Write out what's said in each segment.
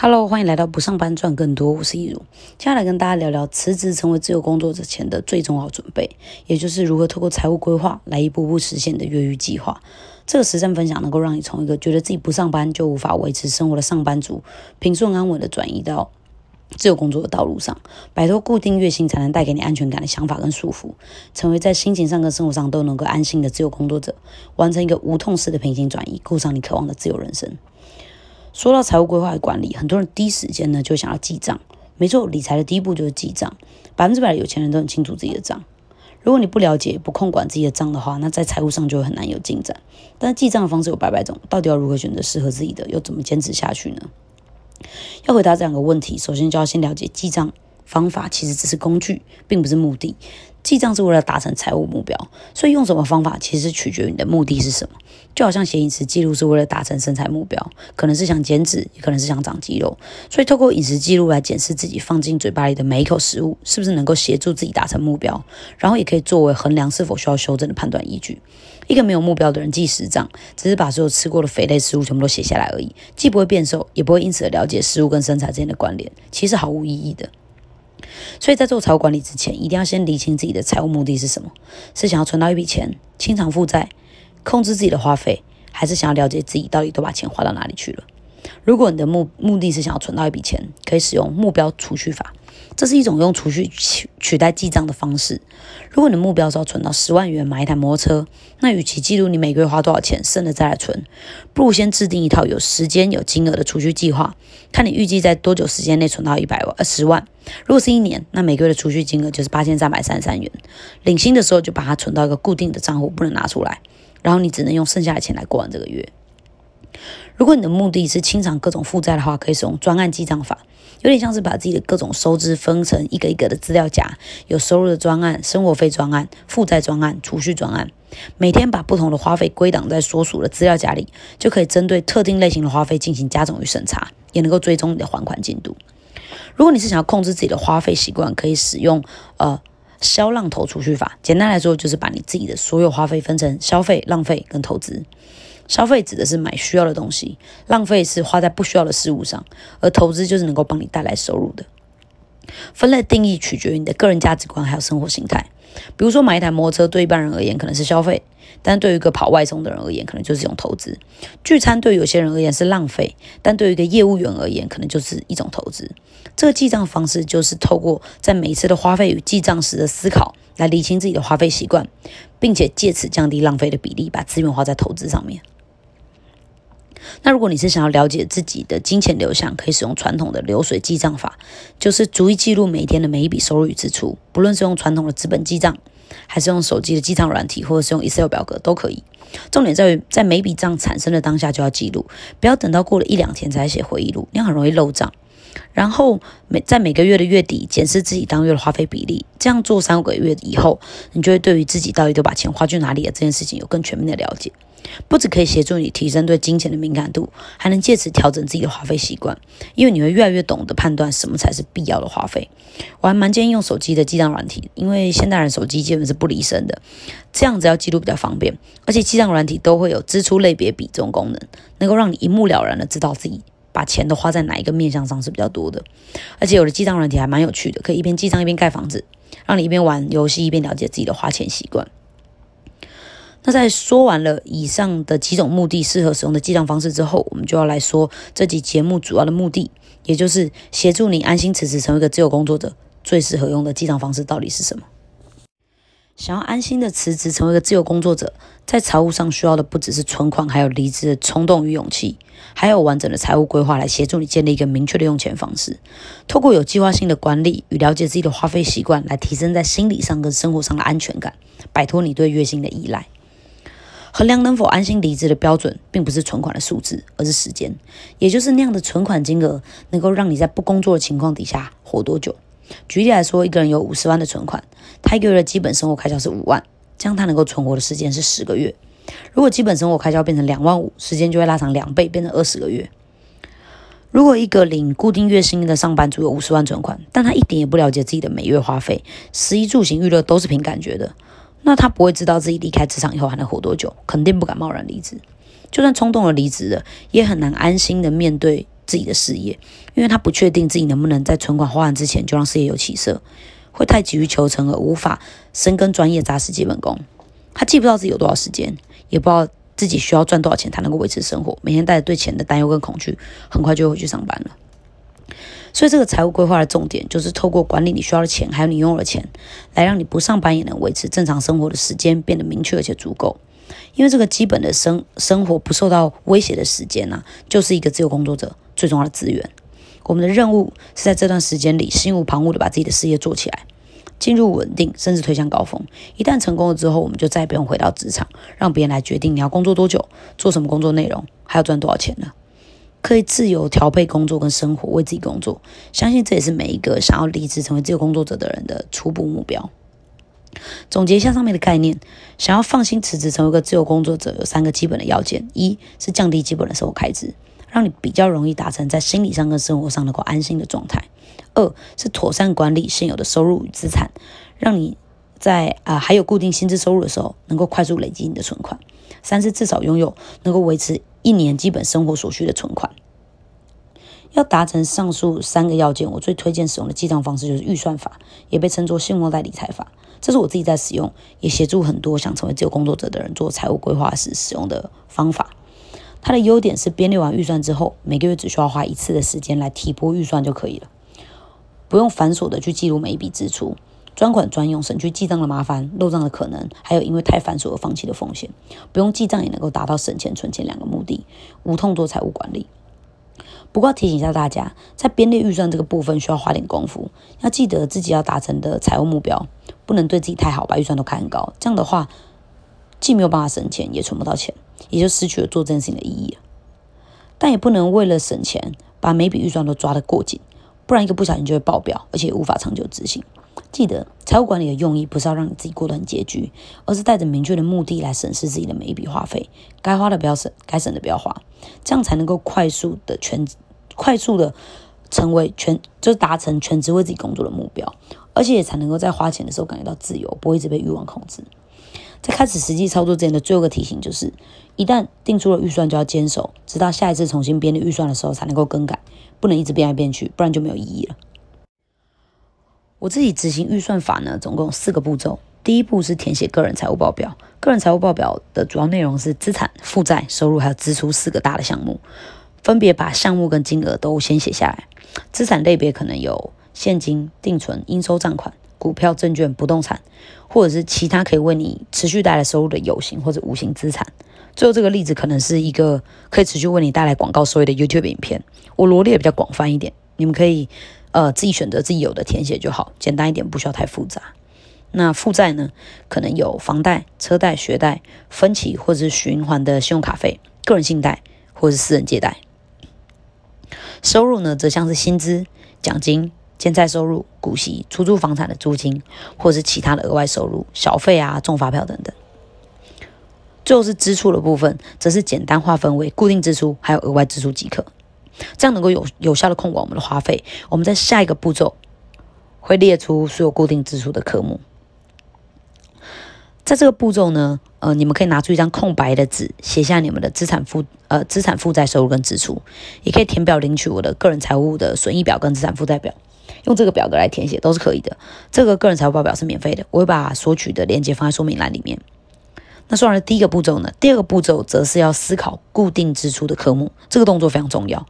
Hello，欢迎来到不上班赚更多，我是易如。接下来跟大家聊聊辞职成为自由工作者前的最重要准备，也就是如何透过财务规划来一步步实现的越狱计划。这个实战分享能够让你从一个觉得自己不上班就无法维持生活的上班族，平顺安稳的转移到自由工作的道路上，摆脱固定月薪才能带给你安全感的想法跟束缚，成为在心情上跟生活上都能够安心的自由工作者，完成一个无痛式的平行转移，过上你渴望的自由人生。说到财务规划管理，很多人第一时间呢就想要记账。没错，理财的第一步就是记账。百分之百的有钱人都很清楚自己的账。如果你不了解、不控管自己的账的话，那在财务上就会很难有进展。但记账的方式有百百种，到底要如何选择适合自己的，又怎么坚持下去呢？要回答这两个问题，首先就要先了解记账方法其实只是工具，并不是目的。记账是为了达成财务目标，所以用什么方法其实取决于你的目的是什么。就好像写饮食记录是为了达成身材目标，可能是想减脂，也可能是想长肌肉。所以透过饮食记录来检视自己放进嘴巴里的每一口食物是不是能够协助自己达成目标，然后也可以作为衡量是否需要修正的判断依据。一个没有目标的人记实账，只是把所有吃过的肥类食物全部都写下来而已，既不会变瘦，也不会因此了解食物跟身材之间的关联，其实毫无意义的。所以在做财务管理之前，一定要先理清自己的财务目的是什么：是想要存到一笔钱，清偿负债，控制自己的花费，还是想要了解自己到底都把钱花到哪里去了？如果你的目目的是想要存到一笔钱，可以使用目标储蓄法。这是一种用储蓄取取代记账的方式。如果你的目标是要存到十万元买一台摩托车，那与其记录你每个月花多少钱，剩了再来存，不如先制定一套有时间、有金额的储蓄计划，看你预计在多久时间内存到一百万、呃十万。如果是一年，那每个月的储蓄金额就是八千三百三十三元。领薪的时候就把它存到一个固定的账户，不能拿出来，然后你只能用剩下的钱来过完这个月。如果你的目的是清偿各种负债的话，可以使用专案记账法，有点像是把自己的各种收支分成一个一个的资料夹，有收入的专案、生活费专案、负债专案、储蓄专案，每天把不同的花费归档在所属的资料夹里，就可以针对特定类型的花费进行加总与审查，也能够追踪你的还款进度。如果你是想要控制自己的花费习惯，可以使用呃消浪头储蓄法，简单来说就是把你自己的所有花费分成消费、浪费跟投资。消费指的是买需要的东西，浪费是花在不需要的事物上，而投资就是能够帮你带来收入的。分类定义取决于你的个人价值观还有生活形态。比如说，买一台摩托车对一般人而言可能是消费，但对于一个跑外送的人而言，可能就是一种投资。聚餐对有些人而言是浪费，但对于一个业务员而言，可能就是一种投资。这个记账方式就是透过在每次的花费与记账时的思考，来理清自己的花费习惯，并且借此降低浪费的比例，把资源花在投资上面。那如果你是想要了解自己的金钱流向，可以使用传统的流水记账法，就是逐一记录每一天的每一笔收入与支出，不论是用传统的资本记账，还是用手机的记账软体，或者是用 Excel 表格都可以。重点在于在每笔账产生的当下就要记录，不要等到过了一两天才写回忆录，那样很容易漏账。然后每在每个月的月底检视自己当月的花费比例，这样做三五个月以后，你就会对于自己到底都把钱花去哪里了这件事情有更全面的了解。不只可以协助你提升对金钱的敏感度，还能借此调整自己的花费习惯，因为你会越来越懂得判断什么才是必要的花费。我还蛮建议用手机的记账软体，因为现代人手机基本是不离身的，这样子要记录比较方便。而且记账软体都会有支出类别比这种功能，能够让你一目了然的知道自己把钱都花在哪一个面向上是比较多的。而且有的记账软体还蛮有趣的，可以一边记账一边盖房子，让你一边玩游戏一边了解自己的花钱习惯。那在说完了以上的几种目的适合使用的记账方式之后，我们就要来说这集节目主要的目的，也就是协助你安心辞职成为一个自由工作者最适合用的记账方式到底是什么？想要安心的辞职成为一个自由工作者，在财务上需要的不只是存款，还有离职的冲动与勇气，还有完整的财务规划来协助你建立一个明确的用钱方式。透过有计划性的管理与了解自己的花费习惯，来提升在心理上跟生活上的安全感，摆脱你对月薪的依赖。衡量能否安心离职的标准，并不是存款的数字，而是时间，也就是那样的存款金额能够让你在不工作的情况底下活多久。举例来说，一个人有五十万的存款，他一个月的基本生活开销是五万，这样他能够存活的时间是十个月。如果基本生活开销变成两万五，时间就会拉长两倍，变成二十个月。如果一个领固定月薪的上班族有五十万存款，但他一点也不了解自己的每月花费，食衣住行娱乐都是凭感觉的。那他不会知道自己离开职场以后还能活多久，肯定不敢贸然离职。就算冲动了离职了，也很难安心的面对自己的事业，因为他不确定自己能不能在存款花完之前就让事业有起色，会太急于求成而无法深耕专业扎实基本功。他既不知道自己有多少时间，也不知道自己需要赚多少钱才能够维持生活，每天带着对钱的担忧跟恐惧，很快就会回去上班了。所以，这个财务规划的重点就是透过管理你需要的钱，还有你拥有的钱，来让你不上班也能维持正常生活的时间变得明确而且足够。因为这个基本的生生活不受到威胁的时间呢，就是一个自由工作者最重要的资源。我们的任务是在这段时间里心无旁骛的把自己的事业做起来，进入稳定，甚至推向高峰。一旦成功了之后，我们就再也不用回到职场，让别人来决定你要工作多久，做什么工作内容，还要赚多少钱了。可以自由调配工作跟生活，为自己工作。相信这也是每一个想要离职成为自由工作者的人的初步目标。总结一下上面的概念，想要放心辞职成为一个自由工作者，有三个基本的要件：一是降低基本的生活开支，让你比较容易达成在心理上跟生活上能够安心的状态；二是妥善管理现有的收入与资产，让你在啊还有固定薪资收入的时候，能够快速累积你的存款；三是至少拥有能够维持一年基本生活所需的存款。要达成上述三个要件，我最推荐使用的记账方式就是预算法，也被称作信用贷理财法。这是我自己在使用，也协助很多想成为自由工作者的人做财务规划时使用的方法。它的优点是编列完预算之后，每个月只需要花一次的时间来提拨预算就可以了，不用繁琐的去记录每一笔支出，专款专用，省去记账的麻烦、漏账的可能，还有因为太繁琐而放弃的风险。不用记账也能够达到省钱存钱两个目的，无痛做财务管理。不过提醒一下大家，在编列预算这个部分需要花点功夫，要记得自己要达成的财务目标。不能对自己太好，把预算都开很高，这样的话，既没有办法省钱，也存不到钱，也就失去了做这件事情的意义。但也不能为了省钱，把每笔预算都抓得过紧，不然一个不小心就会爆表，而且无法长久执行。记得，财务管理的用意不是要让你自己过得很拮据，而是带着明确的目的来审视自己的每一笔花费，该花的不要省，该省的不要花，这样才能够快速的全，快速的成为全，就是达成全职为自己工作的目标。而且也才能够在花钱的时候感觉到自由，不会一直被欲望控制。在开始实际操作之前的最后一个提醒就是：一旦定出了预算，就要坚守，直到下一次重新编列预算的时候才能够更改，不能一直变来变去，不然就没有意义了。我自己执行预算法呢，总共有四个步骤。第一步是填写个人财务报表，个人财务报表的主要内容是资产、负债、收入还有支出四个大的项目，分别把项目跟金额都先写下来。资产类别可能有。现金、定存、应收账款、股票、证券、不动产，或者是其他可以为你持续带来收入的有形或者无形资产。最后这个例子可能是一个可以持续为你带来广告收益的 YouTube 影片。我罗列比较广泛一点，你们可以呃自己选择自己有的填写就好，简单一点，不需要太复杂。那负债呢，可能有房贷、车贷、学贷、分期或者是循环的信用卡费、个人信贷或者是私人借贷。收入呢，则像是薪资、奖金。兼债收入、股息、出租房产的租金，或是其他的额外收入、小费啊、中发票等等。最后是支出的部分，则是简单划分为固定支出还有额外支出即可，这样能够有有效的控管我们的花费。我们在下一个步骤会列出所有固定支出的科目。在这个步骤呢，呃，你们可以拿出一张空白的纸，写下你们的资产负呃资产负债收入跟支出，也可以填表领取我的个人财务的损益表跟资产负债表。用这个表格来填写都是可以的。这个个人财务报表是免费的，我会把索取的链接放在说明栏里面。那说完了第一个步骤呢，第二个步骤则是要思考固定支出的科目。这个动作非常重要，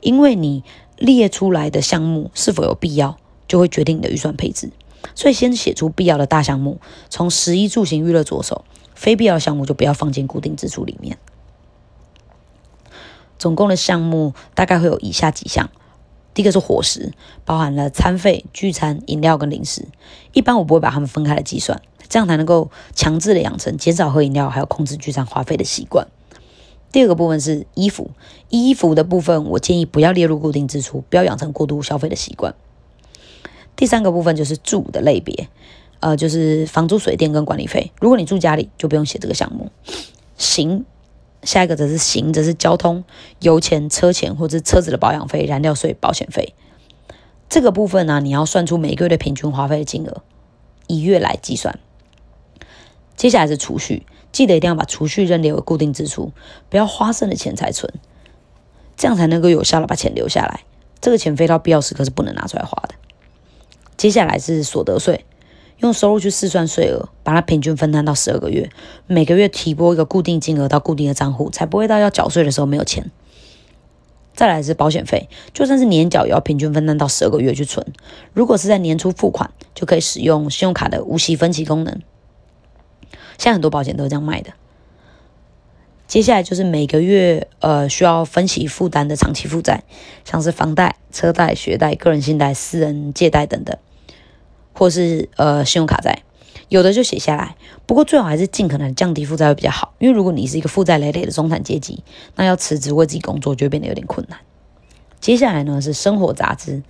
因为你列出来的项目是否有必要，就会决定你的预算配置。所以先写出必要的大项目，从食衣住行娱乐着手，非必要项目就不要放进固定支出里面。总共的项目大概会有以下几项。第一个是伙食，包含了餐费、聚餐、饮料跟零食。一般我不会把它们分开来计算，这样才能够强制的养成减少喝饮料，还有控制聚餐花费的习惯。第二个部分是衣服，衣服的部分我建议不要列入固定支出，不要养成过度消费的习惯。第三个部分就是住的类别，呃，就是房租、水电跟管理费。如果你住家里，就不用写这个项目。行。下一个则是行，则是交通、油钱、车钱，或者车子的保养费、燃料税、保险费。这个部分呢，你要算出每个月的平均花费的金额，以月来计算。接下来是储蓄，记得一定要把储蓄认列为固定支出，不要花剩的钱才存。这样才能够有效的把钱留下来。这个钱飞到必要时刻是不能拿出来花的。接下来是所得税，用收入去试算税额，把它平均分摊到十二个月，每个月提拨一个固定金额到固定的账户，才不会到要缴税的时候没有钱。再来是保险费，就算是年缴，也要平均分担到十二个月去存。如果是在年初付款，就可以使用信用卡的无息分期功能。现在很多保险都是这样卖的。接下来就是每个月呃需要分期负担的长期负债，像是房贷、车贷、学贷、个人信贷、私人借贷等等，或是呃信用卡债。有的就写下来，不过最好还是尽可能降低负债会比较好。因为如果你是一个负债累累的中产阶级，那要辞职为自己工作就会变得有点困难。接下来呢是生活杂支，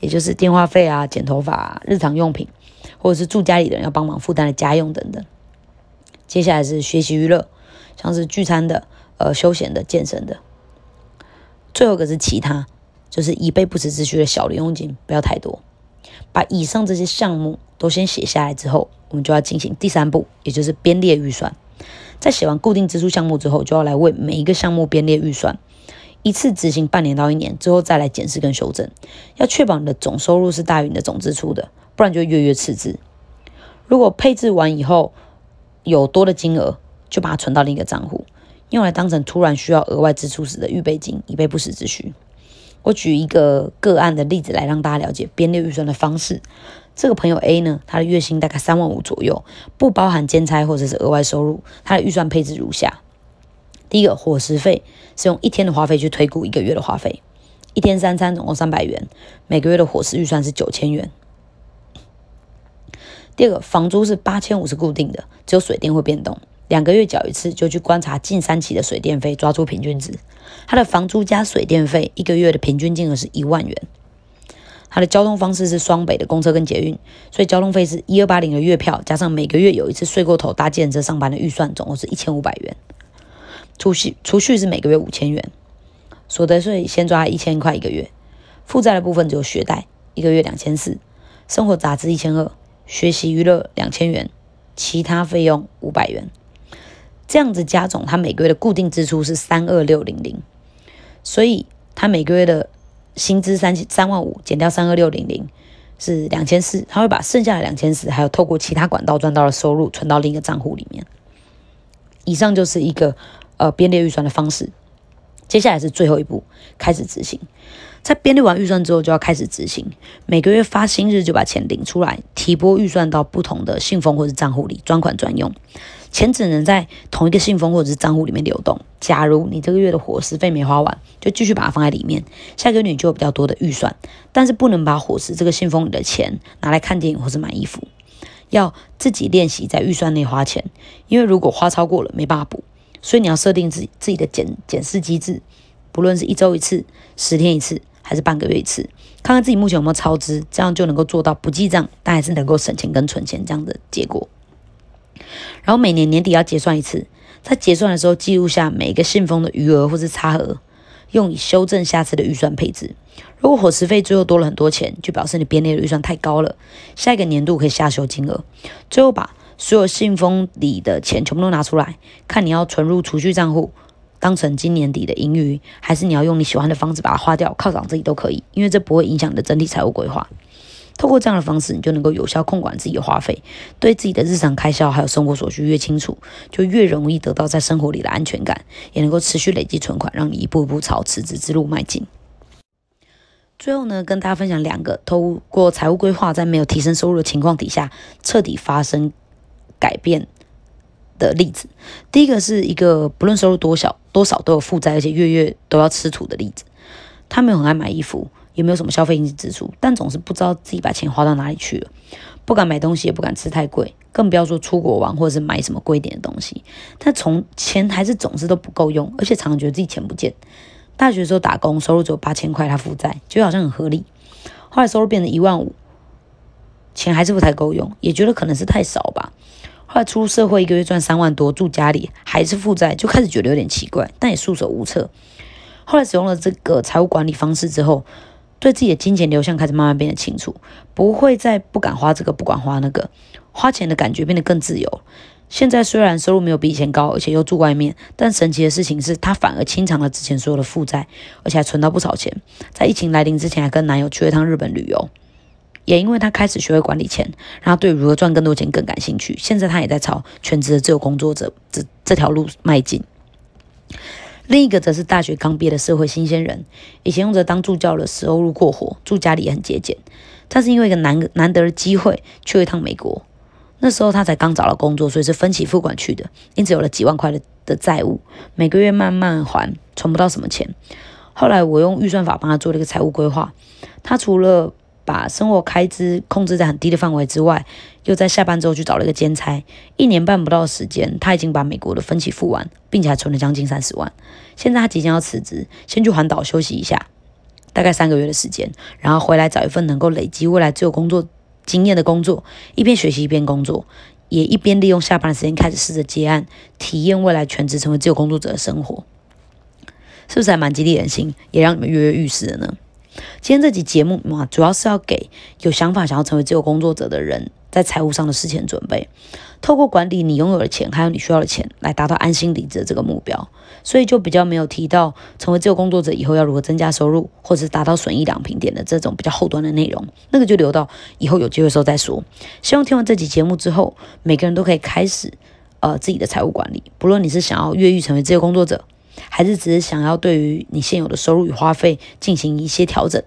也就是电话费啊、剪头发、日常用品，或者是住家里的人要帮忙负担的家用等等。接下来是学习娱乐，像是聚餐的、呃休闲的、健身的。最后一个是其他，就是以备不时之需的小零用金，不要太多。把以上这些项目都先写下来之后，我们就要进行第三步，也就是编列预算。在写完固定支出项目之后，就要来为每一个项目编列预算，一次执行半年到一年之后再来检视跟修正，要确保你的总收入是大于你的总支出的，不然就月月赤字。如果配置完以后有多的金额，就把它存到另一个账户，用来当成突然需要额外支出时的预备金，以备不时之需。我举一个个案的例子来让大家了解编列预算的方式。这个朋友 A 呢，他的月薪大概三万五左右，不包含兼差或者是额外收入。他的预算配置如下：第一个，伙食费是用一天的花费去推估一个月的花费，一天三餐总共三百元，每个月的伙食预算是九千元。第二个，房租是八千五是固定的，只有水电会变动。两个月缴一次，就去观察近三期的水电费，抓出平均值。他的房租加水电费一个月的平均金额是一万元。他的交通方式是双北的公车跟捷运，所以交通费是一二八零的月票，加上每个月有一次睡过头搭建车上班的预算，总共是一千五百元。储蓄储蓄是每个月五千元。所得税先抓一千块一个月。负债的部分只有学贷，一个月两千四。生活杂志一千二，学习娱乐两千元，其他费用五百元。这样子加总，他每个月的固定支出是三二六零零，所以他每个月的薪资三三万五减掉三二六零零是两千四，他会把剩下的两千四还有透过其他管道赚到的收入存到另一个账户里面。以上就是一个呃编列预算的方式，接下来是最后一步，开始执行。在编列完预算之后，就要开始执行，每个月发薪日就把钱领出来，提拨预算到不同的信封或者账户里，专款专用。钱只能在同一个信封或者是账户里面流动。假如你这个月的伙食费没花完，就继续把它放在里面，下个月你就有比较多的预算。但是不能把伙食这个信封里的钱拿来看电影或是买衣服，要自己练习在预算内花钱。因为如果花超过了，没办法补，所以你要设定自己自己的检检视机制，不论是一周一次、十天一次，还是半个月一次，看看自己目前有没有超支，这样就能够做到不记账，但还是能够省钱跟存钱这样的结果。然后每年年底要结算一次，在结算的时候记录下每一个信封的余额或是差额，用以修正下次的预算配置。如果伙食费最后多了很多钱，就表示你编列的预算太高了，下一个年度可以下修金额。最后把所有信封里的钱全部都拿出来，看你要存入储蓄账户，当成今年底的盈余，还是你要用你喜欢的方式把它花掉，犒赏自己都可以，因为这不会影响你的整体财务规划。透过这样的方式，你就能够有效控管自己的花费，对自己的日常开销还有生活所需越清楚，就越容易得到在生活里的安全感，也能够持续累积存款，让你一步一步朝辞职之路迈进。最后呢，跟大家分享两个透过财务规划，在没有提升收入的情况底下，彻底发生改变的例子。第一个是一个不论收入多小多少都有负债，而且月月都要吃土的例子。他没有很爱买衣服。也没有什么消费应急支出，但总是不知道自己把钱花到哪里去了，不敢买东西，也不敢吃太贵，更不要说出国玩或者是买什么贵点的东西。但从钱还是总是都不够用，而且常常觉得自己钱不见。大学时候打工，收入只有八千块，他负债，觉得好像很合理。后来收入变成一万五，钱还是不太够用，也觉得可能是太少吧。后来出社会，一个月赚三万多，住家里还是负债，就开始觉得有点奇怪，但也束手无策。后来使用了这个财务管理方式之后。对自己的金钱流向开始慢慢变得清楚，不会再不敢花这个，不敢花那个，花钱的感觉变得更自由。现在虽然收入没有比以前高，而且又住外面，但神奇的事情是他反而清偿了之前所有的负债，而且还存到不少钱。在疫情来临之前，还跟男友去了趟日本旅游。也因为他开始学会管理钱，让他对如何赚更多钱更感兴趣。现在他也在朝全职的自由工作者这这条路迈进。另一个则是大学刚毕业的社会新鲜人，以前用着当助教的收入过活，住家里也很节俭。但是因为一个难难得的机会，去了一趟美国。那时候他才刚找到工作，所以是分期付款去的，因此有了几万块的的债务，每个月慢慢还，存不到什么钱。后来我用预算法帮他做了一个财务规划，他除了把生活开支控制在很低的范围之外，又在下班之后去找了一个兼差，一年半不到的时间，他已经把美国的分期付完，并且还存了将近三十万。现在他即将要辞职，先去环岛休息一下，大概三个月的时间，然后回来找一份能够累积未来自由工作经验的工作，一边学习一边工作，也一边利用下班的时间开始试着接案，体验未来全职成为自由工作者的生活，是不是还蛮激励人心，也让你们跃跃欲试的呢？今天这集节目嘛，主要是要给有想法想要成为自由工作者的人，在财务上的事前准备，透过管理你拥有的钱，还有你需要的钱，来达到安心离职的这个目标。所以就比较没有提到成为自由工作者以后要如何增加收入，或者是达到损益两平点的这种比较后端的内容，那个就留到以后有机会的时候再说。希望听完这集节目之后，每个人都可以开始呃自己的财务管理，不论你是想要越狱成为自由工作者。还是只是想要对于你现有的收入与花费进行一些调整，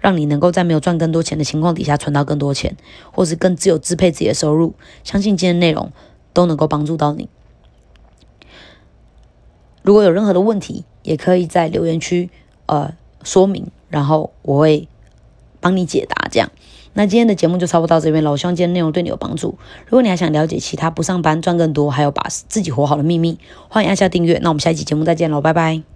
让你能够在没有赚更多钱的情况底下存到更多钱，或是更自由支配自己的收入。相信今天内容都能够帮助到你。如果有任何的问题，也可以在留言区呃说明，然后我会帮你解答。这样。那今天的节目就差不多到这边了，我希望今天内容对你有帮助。如果你还想了解其他不上班赚更多，还有把自己活好的秘密，欢迎按下订阅。那我们下一期节目再见喽，拜拜。